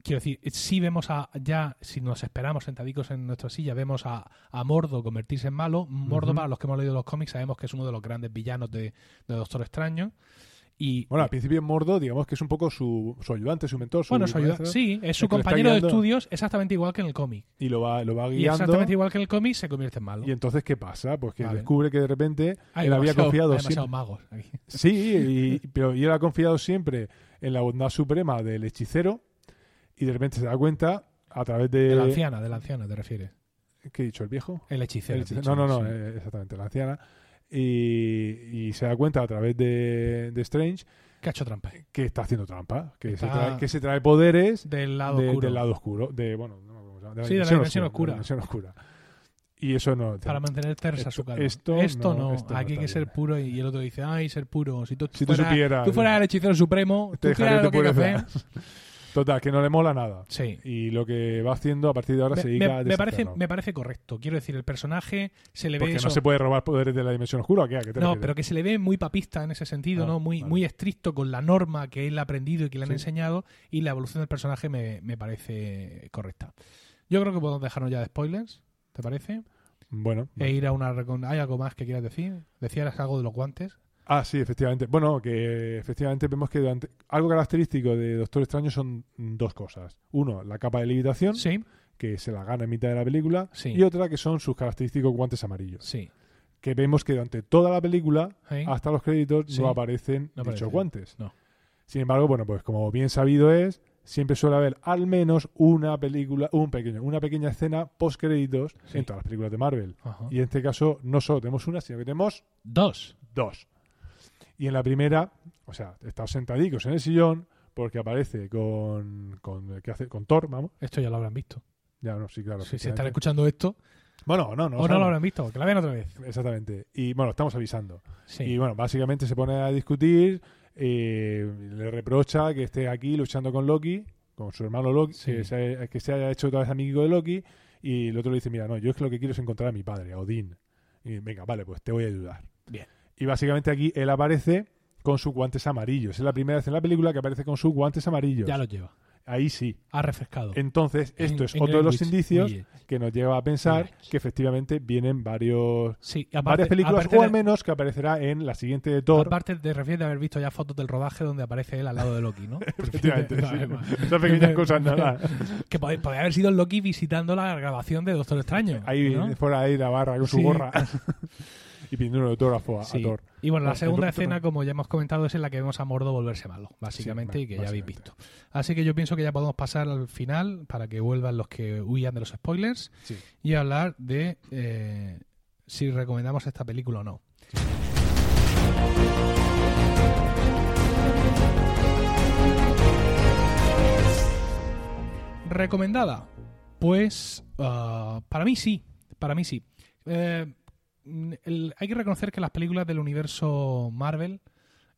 quiero decir, si vemos a, ya, si nos esperamos sentadicos en nuestra silla, vemos a, a Mordo convertirse en malo. Mordo, Ujú. para los que hemos leído los cómics, sabemos que es uno de los grandes villanos de, de Doctor Extraño. Y, Bueno, al principio Mordo, digamos que es un poco su, su ayudante, su mentor, su bueno, su sí, es su compañero de estudios exactamente igual que en el cómic. y lo va, lo va Y guiando. exactamente igual que en el cómic se convierte en malo. Y entonces, ¿qué pasa? Pues que Vale. descubre que de repente Hay él había confiado hay siempre... magos aquí. Sí, y, pero y él ha confiado siempre en la bondad suprema del hechicero y de repente se da cuenta a través de... De la anciana, de la anciana, te refieres. ¿Qué he dicho? ¿El viejo? El hechicero. El no, no, no, sí. eh, exactamente, la anciana. Y, y se da cuenta a través de, de Strange Que ha hecho trampa. que está haciendo trampa, que, se, Está- trae, que se trae poderes Del lado de- oscuro. del lado oscuro, de, bueno, no se de Sí, de la dimensión oscura. de la dimensión oscura. Y eso no... Para mantener tersa su calma. esto Esto, no, no, esto no aquí hay está que ser bien. puro y el otro dice, ay, ser puro. Si tú, Si tú fueras, supieras- tú fueras el hechicero supremo, Te tú dejaría lo tu que hay hacer. Total, que no le mola nada. Sí. Y lo que va haciendo a partir de ahora Me, se me- dedica a me parece, me parece correcto. Quiero decir, el personaje se le ve Porque eso- no se puede robar poderes de la dimensión oscura, ¿o qué? ¿A qué te No, refieres? pero que se le ve muy papista en ese sentido, Ah, ¿no? Muy, vale. muy estricto con la norma que él ha aprendido y que le han Sí. enseñado, y la evolución del personaje me, me parece correcta. Yo creo que podemos dejarnos ya de spoilers, ¿te parece? Bueno. E ir a una... ¿Hay algo más que quieras decir? ¿Decías algo de los guantes? Ah, sí, efectivamente. Bueno, que efectivamente vemos que durante... algo característico de Doctor Extraño son dos cosas. Uno, la capa de levitación, Sí, que se la gana en mitad de la película, Sí. y otra que son sus característicos guantes amarillos. sí. Que vemos que durante toda la película, hasta los créditos, no aparecen No dichos aparecen. guantes. No. Sin embargo, bueno, pues como bien sabido es, siempre suele haber al menos una película, un pequeño, una pequeña escena post créditos en todas las películas de Marvel. Ajá. Y en este caso no solo tenemos una, sino que tenemos Dos. dos. Y en la primera, o sea, está sentadicos en el sillón porque aparece con, con, ¿qué hace? con Thor, vamos. Esto ya lo habrán visto. Ya, no, sí, claro. si se están escuchando esto, Bueno, no, no. o no lo habrán visto, que la vean otra vez. Exactamente. Y bueno, estamos avisando. Sí. Y bueno, básicamente se pone a discutir, eh, le reprocha que esté aquí luchando con Loki, con su hermano Loki, Sí. que, se, que se haya hecho otra vez amigo de Loki, y el otro le dice, mira, no, yo es que lo que quiero es encontrar a mi padre, a Odín. Y venga, vale, pues te voy a ayudar. Bien. Y básicamente aquí él aparece con sus guantes amarillos. Es la primera vez en la película que aparece con sus guantes amarillos. ya lo lleva. Ahí sí. Ha refrescado. Entonces, esto En- es en otro de los indicios que nos lleva a pensar Greenwich. que efectivamente vienen varios Sí, aparte, varias películas o al menos que aparecerá en la siguiente de Thor. Aparte te refieres de haber visto ya fotos del rodaje donde aparece él al lado de Loki, ¿no? Efectivamente, sí. Esas pequeñas cosas nada. Que puede, puede haber sido Loki visitando la grabación de Doctor Extraño. Ahí ¿no? fuera ahí la barra con su gorra y pidiendo un autógrafo a, a Sí. Thor. Y bueno, la segunda entonces, escena, como ya hemos comentado, es en la que vemos a Mordo volverse malo, básicamente, Sí, y que ya habéis visto. Así que yo pienso que ya podemos pasar al final para que vuelvan los que huyan de los spoilers Sí. y hablar de eh, si recomendamos esta película o no. ¿Recomendada? Pues ah, para mí sí, para mí sí. Eh, el- hay que reconocer que las películas del universo Marvel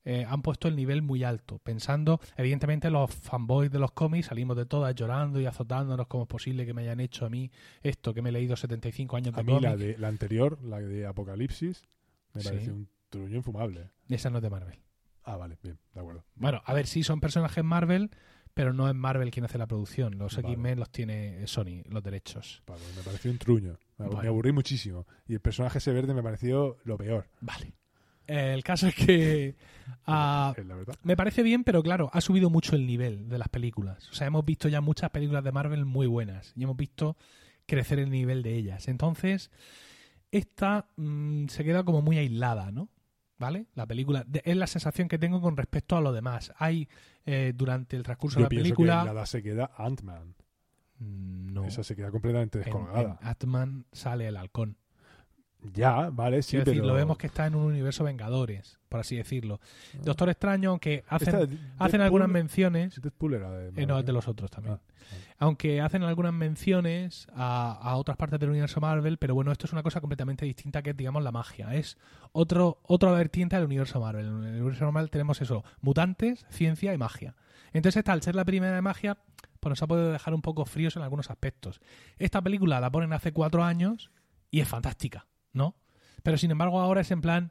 eh, han puesto el nivel muy alto, pensando, evidentemente los fanboys de los cómics salimos de todas llorando y azotándonos cómo es posible que me hayan hecho a mí esto que me he leído 75 años de A mí la, de, la anterior, la de Apocalipsis, me Sí. parece un truño infumable. Esa no es de Marvel. Ah, vale, bien, de acuerdo. Bueno, a ver, sí son personajes Marvel, pero no es Marvel quien hace la producción. Los Vale. X-Men los tiene Sony, los derechos. Vale, me pareció un truño. Me, Bueno. aburrí muchísimo. Y el personaje ese verde me pareció lo peor. Vale. El caso es que ah, Es me parece bien, pero claro, ha subido mucho el nivel de las películas. O sea, hemos visto ya muchas películas de Marvel muy buenas y hemos visto crecer el nivel de ellas. Entonces, esta mm, se queda como muy aislada, ¿no? ¿Vale? La película es la sensación que tengo con respecto a lo demás. Hay eh, durante el transcurso de la película. que nada se queda Ant-Man. Mm, No. Esa se queda completamente En, descolgada. en Ant-Man sale el halcón. Ya, vale, sí, Quiero decir, pero... lo vemos que está en un universo Vengadores, por así decirlo. Doctor Extraño, aunque hacen, hacen algunas menciones. Deadpool era de... eh, no, es Marvel, de los otros también. Ah, Aunque hacen algunas menciones a, a otras partes del universo Marvel, pero bueno, esto es una cosa completamente distinta que es, digamos, la magia. Es otro, otra vertiente del universo Marvel. En el universo Marvel tenemos eso, mutantes, ciencia y magia. Entonces esta, al ser la primera de magia, pues nos ha podido dejar un poco fríos en algunos aspectos. Esta película la ponen hace cuatro años y es fantástica, ¿no? Pero sin embargo ahora es en plan,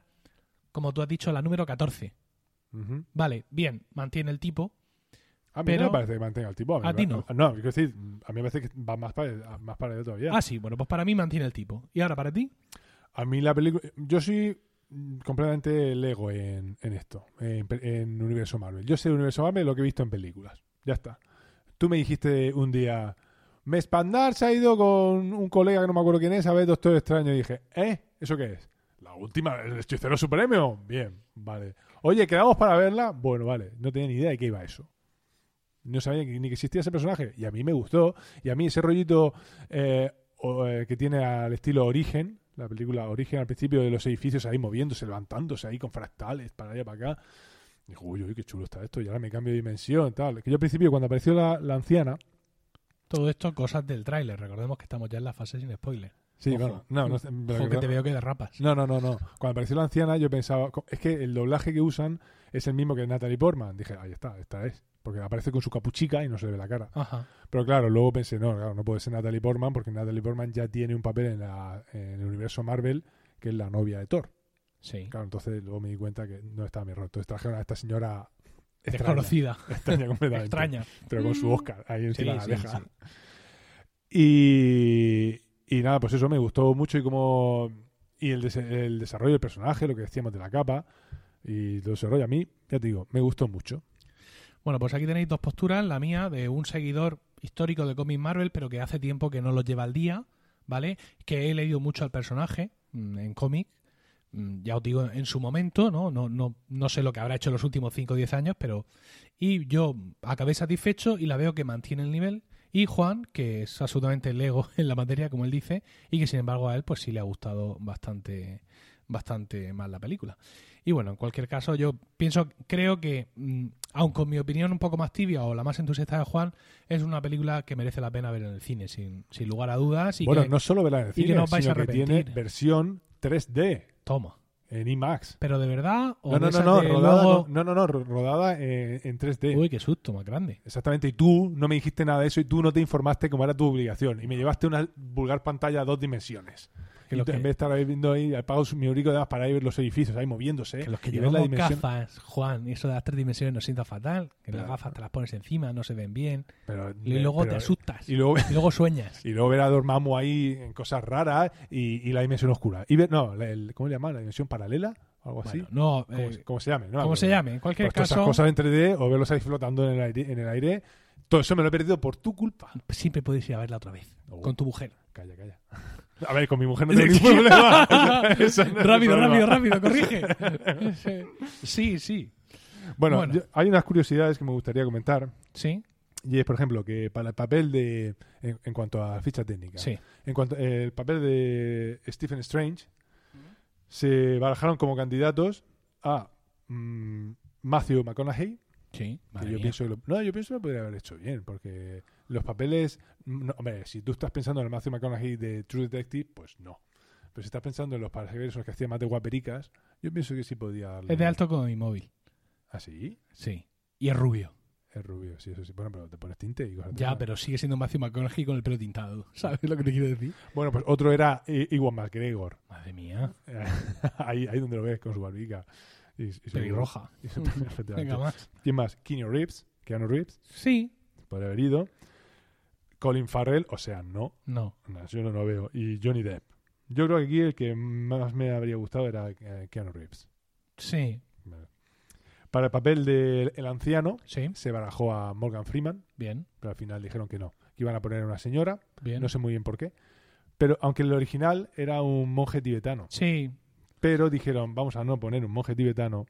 como tú has dicho, la número 14. ujú. Vale, bien, mantiene el tipo, A mí Pero- no me parece que mantenga el tipo. ¿A mí ti no? No, quiero decir, a mí me parece que va más para, más para allá todavía. Ah, sí, bueno, pues para mí mantiene el tipo. ¿Y ahora para ti? A mí la película... Yo soy completamente lego en, en esto, en, universo Marvel. Yo sé universo Marvel lo que he visto en películas. Ya está. Tú me dijiste un día... Mespandar se ha ido con un colega que no me acuerdo quién es a ver Doctor Extraño. Y dije, ¿eh? ¿Eso qué es? La última, el hechicero supremo. Bien, vale. Oye, ¿quedamos para verla? Bueno, vale. No tenía ni idea de qué iba eso. No sabía ni que existía ese personaje. Y a mí me gustó. Y a mí ese rollito eh, eh, que tiene al estilo Origen, la película Origen al principio de los edificios ahí moviéndose, levantándose ahí con fractales para allá para acá. Dijo, uy, uy, qué chulo está esto. Y ahora me cambio de dimensión tal. Que yo al principio, cuando apareció la anciana, Todo esto cosas del tráiler. Recordemos que estamos ya en la fase sin spoiler. sí, Ojo. bueno, no, no, pero Ojo que- que te veo que derrapas. no, no, no, no. Cuando apareció la anciana, yo pensaba, es que el doblaje que usan es el mismo que Natalie Portman. Dije, ahí está, esta es. Porque aparece con su capuchica y no se le ve la cara. Ajá. Pero claro, luego pensé, no, claro, no puede ser Natalie Portman porque Natalie Portman ya tiene un papel en, la, en el universo Marvel que es la novia de Thor. Sí. Claro, entonces luego me di cuenta que no estaba mi rol. Entonces trajeron a esta señora extraña, Desconocida. extraña completamente. Extraña. Pero con su Oscar ahí encima Sí, de la sí. Y, y nada, pues eso me gustó mucho y como y el, des- el desarrollo del personaje, lo que decíamos de la capa y todo ese rollo, a mí, ya te digo, me gustó mucho. Bueno, pues aquí tenéis dos posturas. La mía de un seguidor histórico de cómics Marvel, pero que hace tiempo que no los lleva al día, ¿vale? Que he leído mucho al personaje mm, en cómic. Mm, Ya os digo, en su momento, ¿no? No, no, no sé lo que habrá hecho en los últimos 5 o 10 años, pero... Y yo acabé satisfecho y la veo que mantiene el nivel. Y Juan, que es absolutamente lego en la materia, como él dice, y que sin embargo a él pues sí le ha gustado bastante, bastante más la película. Y bueno, en cualquier caso, yo pienso, creo que, mm, aun con mi opinión un poco más tibia o la más entusiasta de Juan, es una película que merece la pena ver en el cine, sin, sin lugar a dudas. Y bueno, que, no solo verla en el que cine, no sino que tiene versión 3D Toma. en IMAX. ¿Pero de verdad? ¿O No, no, no, no, rodada, luego- no, no, no, ro- rodada eh, en 3D. Uy, qué susto, más grande. Exactamente, y tú no me dijiste nada de eso y tú no te informaste cómo era tu obligación y me llevaste una vulgar pantalla a dos dimensiones. Que los que- en vez de estar ahí viendo ahí, pago mi de para ir ver los edificios ahí moviéndose. Que los que y ver la llevamos dimensión. gafas, Juan, y eso de las tres dimensiones nos sienta fatal. Que las Pero- gafas te las pones encima, no se ven bien. Pero, Y luego pero- te asustas. Y luego, Y luego sueñas. y luego ver a Dormammu ahí en cosas raras y, y la dimensión oscura. Y ver, no, el- ¿cómo le llaman? ¿La dimensión paralela? ¿O algo así? Bueno, no, ¿Cómo, eh, se- llame? No como se llame. En cualquier Pues esas caso, cosas en 3D o verlos ahí flotando en el aire, en el aire todo eso me lo he perdido por tu culpa. siempre puedes ir a verla otra vez. Oh. Con tu mujer. Calla, calla. A ver, con mi mujer no tengo ningún problema. Eso no es el rápido, problema. rápido, rápido, corrige. sí, sí. Bueno, Bueno. yo- hay unas curiosidades que me gustaría comentar. Sí, Y es, por ejemplo, que para el papel de. En, en cuanto a ficha técnica. sí. En cuanto el papel de Stephen Strange, se barajaron como candidatos a mm, Matthew McConaughey. Sí, que madre yo mía. pienso que lo, no, yo pienso que lo podría haber hecho bien, porque los papeles. no, hombre, si tú estás pensando en el Matthew McConaughey de True Detective, pues no. Pero si estás pensando en los papeles que hacía más de guapericas, yo pienso que sí podía darle. Es de alto como mi móvil. ¿Ah, sí? Sí. Y es rubio. Es rubio, sí, eso sí. Bueno, pero te pones tinte y cosas Ya, pero sigue siendo Matthew McConaughey con el pelo tintado. ¿Sabes lo que te quiero decir? Bueno, pues otro era Iwan McGregor. Madre mía. ahí, ahí donde lo ves, con su barbica. Y, y su- Pelirroja. y su- efectivamente. Venga, más. ¿Quién más? Keanu Reeves. Keanu Reeves. Sí. Podría haber ido. Colin Farrell, o sea, no. No. no, yo no lo veo. Y Johnny Depp. Yo creo que aquí el que más me habría gustado era eh, Keanu Reeves. Sí, Para el papel del el anciano sí, se barajó a Morgan Freeman, bien, pero al final dijeron que no, que iban a poner a una señora, bien. no sé muy bien por qué. Pero aunque el original era un monje tibetano, Sí, pero dijeron, vamos a no poner un monje tibetano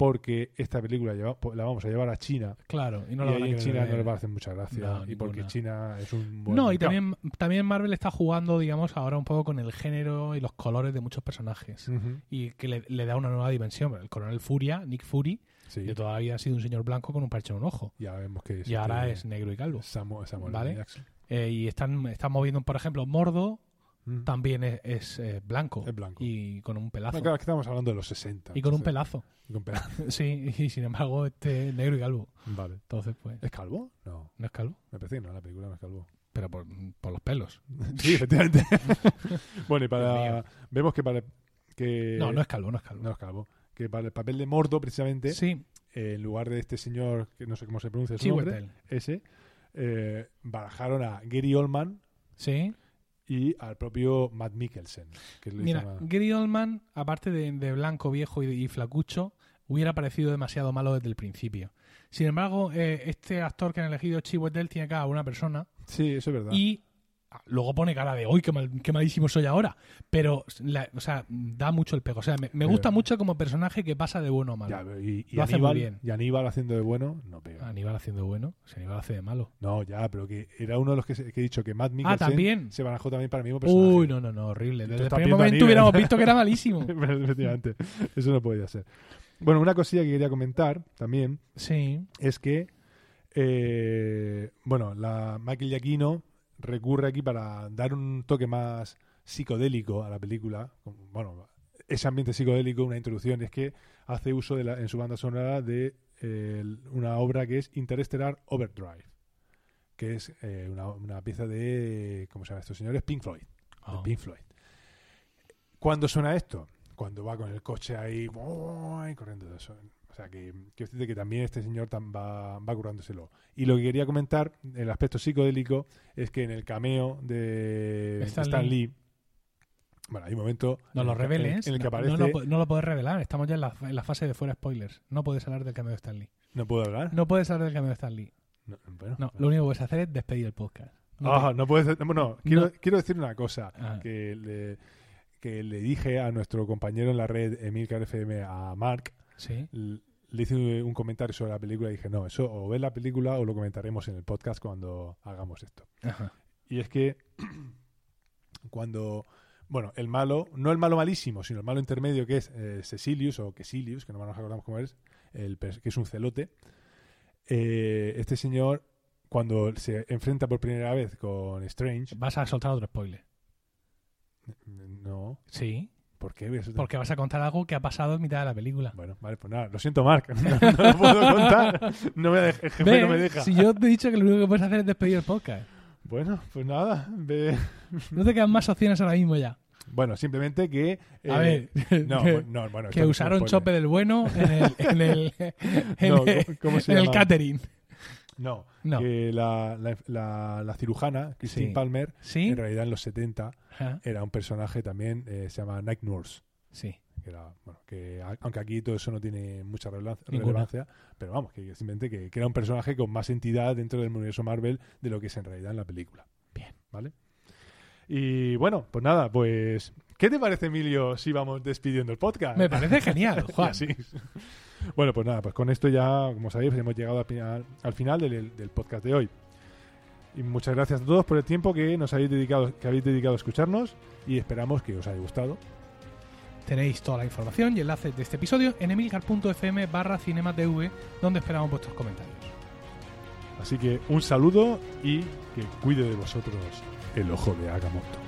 porque esta película lleva- la vamos a llevar a China claro. Y no y lo van a ahí en querer China no ver. les va a hacer mucha gracia No, y porque. China es un buen No, y también, también Marvel está jugando, digamos, ahora un poco con el género y los colores de muchos personajes. Y que le, le da una nueva dimensión. El coronel Furia, Nick Fury, sí. que todavía ha sido un señor blanco con un parche en un ojo. ya vemos que Y ahora es negro y calvo. Samu- Samuel Vale. Eh, y están, están moviendo, por ejemplo, Mordo También es, es, eh, blanco. Es blanco. Y con un pelazo. No, claro, es que estamos hablando de los 60. y con un pelazo. y con pelazo. Sí, y sin embargo, este es negro y calvo. Vale. Entonces, pues, ¿Es calvo? No, no es calvo, me parece que no, la película no es calvo. pero por, por los pelos. Sí, efectivamente. bueno, y para. Vemos que para. Que, No, no es calvo, no es calvo. no es calvo. Que para el papel de Mordo, precisamente, Sí, eh, en lugar de este señor, que no sé cómo se pronuncia su nombre, ese, eh, barajaron a Gary Oldman Sí. Y al propio Matt Mikkelsen. Que Mira, Gary Oldman, aparte de, de blanco, viejo y, y flacucho, hubiera parecido demasiado malo desde el principio. Sin embargo, eh, este actor que han elegido, Chiwetel, tiene cara de una persona Sí, eso es verdad. y luego pone cara de, uy, qué, mal- qué malísimo soy ahora. Pero, la- o sea, da mucho el pego. O sea, me, gusta mucho como personaje que pasa de bueno a malo. Ya, y, y Lo hace muy Aníbal, bien. y Aníbal haciendo de bueno, no pega. Aníbal haciendo bueno, si Aníbal hace de malo. No, ya, pero que era uno de los que, se- que he dicho que Matt Mikkelsen también. se barajó también para el mismo personaje. Uy, no, no, no, horrible. Desde el primer momento hubiéramos visto que era malísimo. Efectivamente, eso no podía ser. Bueno, una cosilla que quería comentar también Sí, es que, eh, bueno, la Michael Giacchino recurre aquí para dar un toque más psicodélico a la película. Bueno, ese ambiente psicodélico, una introducción, es que hace uso de la- en su banda sonora de eh, una obra que es Interstellar Overdrive, que es eh, una, una pieza de, ¿cómo se llama estos señores? Pink Floyd. de Oh. Pink Floyd. ¿Cuándo suena esto? Cuando va con el coche ahí corriendo de eso. Sea que, que, que también este señor va, va currándoselo. Y lo que quería comentar, el aspecto psicodélico, es que en el cameo de Stan Stan, Lee. Lee, bueno, hay un momento No lo en- reveles. en el que aparece, no lo, pu- no lo puedes revelar. Estamos ya en la, en la fase de fuera spoilers. No puedes hablar del cameo de Stanley. no puedo hablar. No puedes hablar del cameo de. No, bueno, No, lo único que puedes hacer es despedir el podcast. No Ah, no puedes. No, quiero, decir una cosa. Ah. Que le, que le dije a nuestro compañero en la red, Emilcar FM, a Mark, Sí. Le hice un, comentario sobre la película y dije, no, eso o ves la película o lo comentaremos en el podcast cuando hagamos esto. Ajá. Y es que cuando, bueno, el malo, no el malo malísimo, sino el malo intermedio que es eh, Cecilius o Quesilius, que no nos acordamos cómo es, el, que es un celote, eh, este señor, cuando se enfrenta por primera vez con Strange, Vas a soltar otro spoiler. no, Sí. ¿Por qué? Eso te- Porque vas a contar algo que ha pasado en mitad de la película. Bueno, vale, pues nada, lo siento, Mark, no, no lo puedo contar, no me deja, el jefe Ve, no me deja. Si yo te he dicho que lo único que puedes hacer es despedir el podcast. Bueno, pues nada, ve. No te quedan más opciones ahora mismo ya. Bueno, simplemente que... A eh, ver, No, que, bueno, no, bueno, que no usaron chope del bueno en el, en el, en No, el- ¿cómo- se en el catering. No, No. que la, la, la- la cirujana, Christine Sí. Palmer, ¿Sí? en realidad en los 70 Ajá. era un personaje también, eh, se llama Night Nurse. Sí. Que era, bueno, que a- aunque aquí todo eso no tiene mucha relevancia, pero vamos, que simplemente que, que era un personaje con más entidad dentro del universo Marvel de lo que es en realidad en la película. Bien. ¿Vale? Y bueno, pues nada, pues. ¿Qué te parece, Emilio, si vamos despidiendo el podcast? Me parece genial, Juan. Bueno, pues nada, pues con esto ya, como sabéis, hemos llegado al final, al final del, del podcast de hoy. Y muchas gracias a todos por el tiempo que nos habéis dedicado, que habéis dedicado a escucharnos y esperamos que os haya gustado. Tenéis toda la información y enlaces de este episodio en emilcar.fm barra cinematv, donde esperamos vuestros comentarios. Así que un saludo y que cuide de vosotros el ojo de Agamotto.